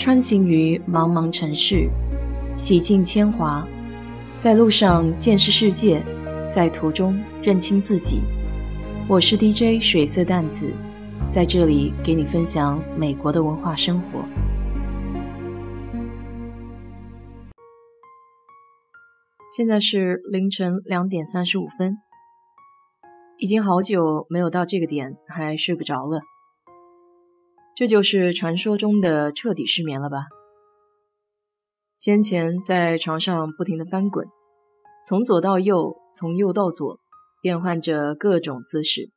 穿行于茫茫城市，洗尽铅华，在路上见识世界，在途中认清自己。我是 DJ 水色淡子，在这里给你分享美国的文化生活。现在是凌晨两点三十五分，已经好久没有到这个点还睡不着了。这就是传说中的彻底失眠了吧？先前在床上不停的翻滚，从左到右，从右到左，变换着各种姿势，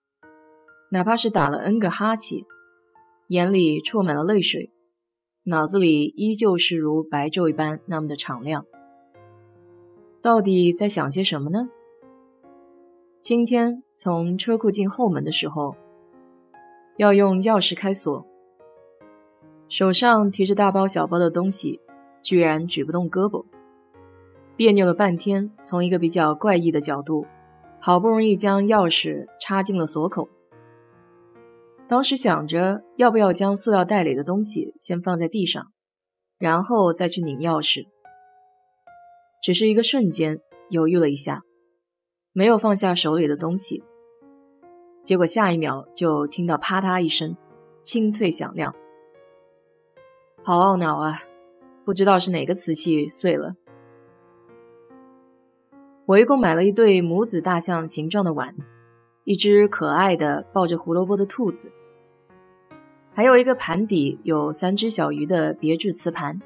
哪怕是打了 N 个哈欠，眼里充满了泪水，脑子里依旧是如白昼一般那么的敞亮。到底在想些什么呢？今天从车库进后门的时候，要用钥匙开锁，手上提着大包小包的东西，居然举不动胳膊，别扭了半天，从一个比较怪异的角度，好不容易将钥匙插进了锁口。当时想着要不要将塑料袋里的东西先放在地上，然后再去拧钥匙。只是一个瞬间，犹豫了一下，没有放下手里的东西。结果下一秒就听到啪嗒一声，清脆响亮。好懊恼啊！不知道是哪个瓷器碎了。我一共买了一对母子大象形状的碗，一只可爱的抱着胡萝卜的兔子，还有一个盘底有三只小鱼的别致瓷盘。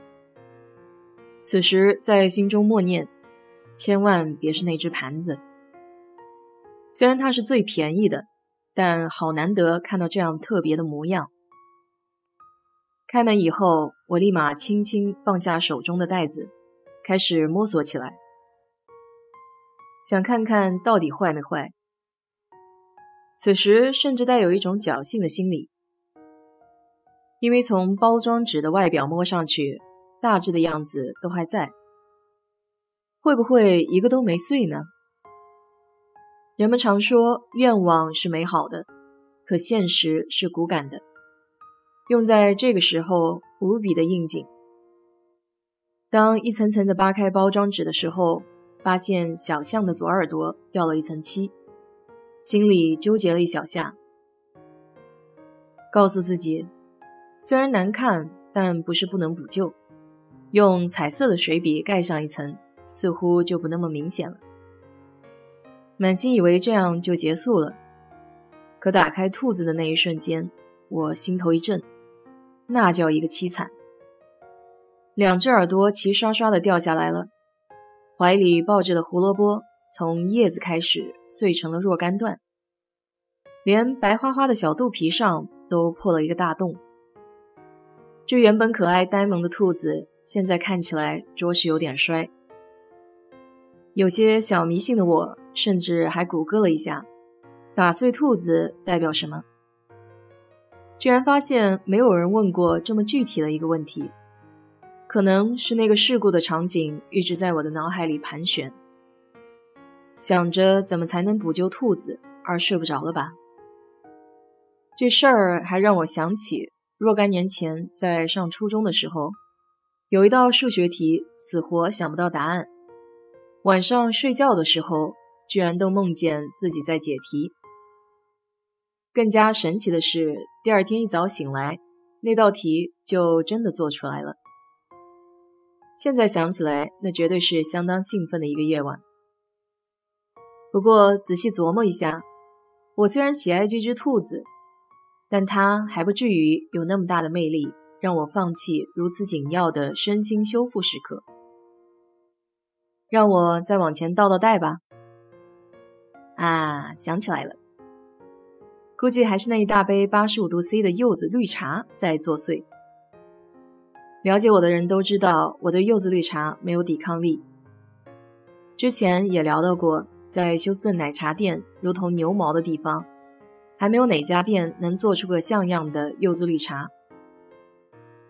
此时在心中默念：千万别是那只盘子。虽然它是最便宜的，但好难得看到这样特别的模样。开门以后，我立马轻轻放下手中的袋子，开始摸索起来，想看看到底坏没坏。此时甚至带有一种侥幸的心理，因为从包装纸的外表摸上去。大致的样子都还在，会不会一个都没碎呢？人们常说愿望是美好的，可现实是骨感的，用在这个时候无比的应景。当一层层的扒开包装纸的时候，发现小象的左耳朵掉了一层漆，心里纠结了一小下，告诉自己，虽然难看，但不是不能补救。用彩色的水笔盖上一层，似乎就不那么明显了。满心以为这样就结束了，可打开兔子的那一瞬间，我心头一震，那叫一个凄惨。两只耳朵齐刷刷的掉下来了，怀里抱着的胡萝卜从叶子开始碎成了若干段，连白花花的小肚皮上都破了一个大洞。这原本可爱呆萌的兔子。现在看起来着实有点衰，有些小迷信的我，甚至还谷歌了一下，打碎兔子代表什么？居然发现没有人问过这么具体的一个问题，可能是那个事故的场景一直在我的脑海里盘旋，想着怎么才能补救兔子而睡不着了吧？这事儿还让我想起若干年前在上初中的时候。有一道数学题，死活想不到答案。晚上睡觉的时候，居然都梦见自己在解题。更加神奇的是，第二天一早醒来，那道题就真的做出来了。现在想起来，那绝对是相当兴奋的一个夜晚。不过仔细琢磨一下，我虽然喜爱这只兔子，但它还不至于有那么大的魅力。让我放弃如此紧要的身心修复时刻，让我再往前倒倒带吧。啊，想起来了，估计还是那一大杯八十五度 C 的柚子绿茶在作祟。了解我的人都知道，我对柚子绿茶没有抵抗力。之前也聊到过，在休斯顿奶茶店如同牛毛的地方，还没有哪家店能做出个像样的柚子绿茶。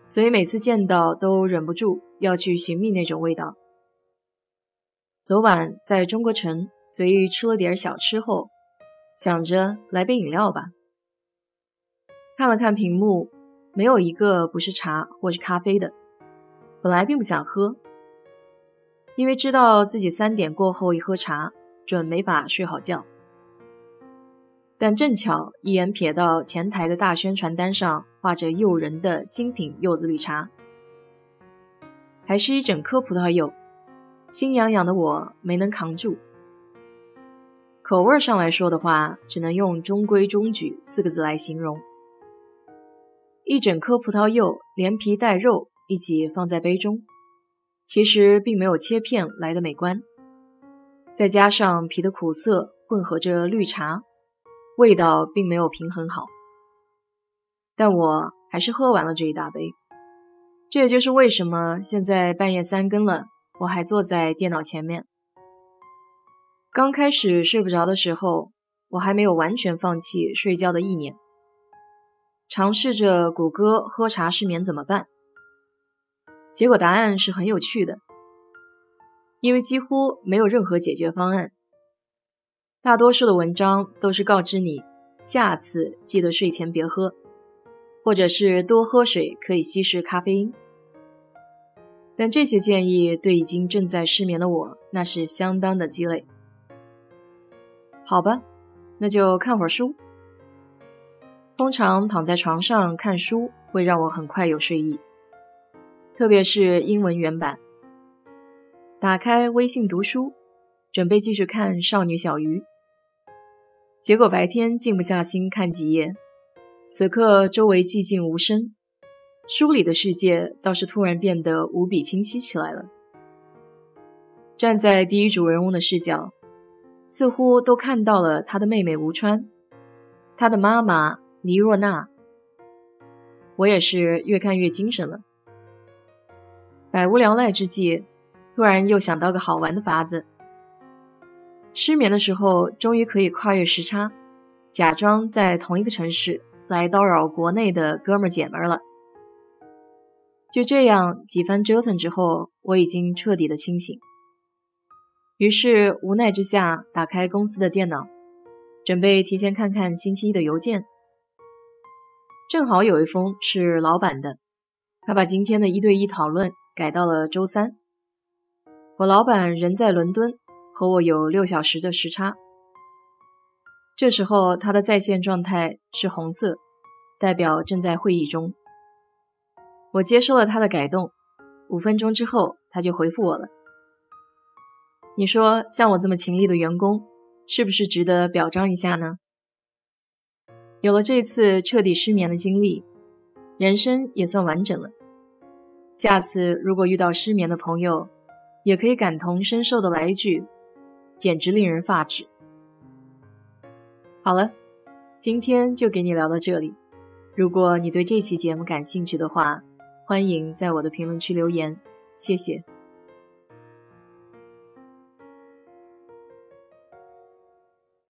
所以每次见到都忍不住要去寻觅那种味道。昨晚在中国城随意吃了点小吃后，想着来杯饮料吧。看了看屏幕，没有一个不是茶或是咖啡的。本来并不想喝，因为知道自己三点过后一喝茶，准没法睡好觉。但正巧一眼瞥到前台的大宣传单上画着诱人的新品柚子绿茶，还是一整颗葡萄柚，心痒痒的我没能扛住。口味上来说的话，只能用中规中矩四个字来形容：一整颗葡萄柚，连皮带肉一起放在杯中，其实并没有切片来的美观，再加上皮的苦涩混合着绿茶。味道并没有平衡好，但我还是喝完了这一大杯。这也就是为什么现在半夜三更了，我还坐在电脑前面。刚开始睡不着的时候，我还没有完全放弃睡觉的意念，尝试着谷歌喝茶失眠怎么办。结果答案是很有趣的，因为几乎没有任何解决方案。大多数的文章都是告知你，下次记得睡前别喝，或者是多喝水可以稀释咖啡因。但这些建议对已经正在失眠的我，那是相当的鸡肋。好吧，那就看会儿书。通常躺在床上看书会让我很快有睡意，特别是英文原版。打开微信读书，准备继续看《少女小鱼》。结果白天静不下心看几页，此刻周围寂静无声，书里的世界倒是突然变得无比清晰起来了。站在第一主人翁的视角，似乎都看到了他的妹妹吴川，他的妈妈倪若娜。我也是越看越精神了。百无聊赖之际，突然又想到个好玩的法子。失眠的时候，终于可以跨越时差，假装在同一个城市来叨扰国内的哥们儿姐们儿了。就这样几番折腾之后，我已经彻底的清醒。于是无奈之下，打开公司的电脑，准备提前看看星期一的邮件。正好有一封是老板的，他把今天的一对一讨论改到了周三。我老板人在伦敦。和我有六小时的时差，这时候他的在线状态是红色，代表正在会议中。我接收了他的改动，五分钟之后他就回复我了。你说像我这么勤力的员工，是不是值得表彰一下呢？有了这次彻底失眠的经历，人生也算完整了。下次如果遇到失眠的朋友，也可以感同身受的来一句。简直令人发指。好了，今天就给你聊到这里。如果你对这期节目感兴趣的话，欢迎在我的评论区留言，谢谢。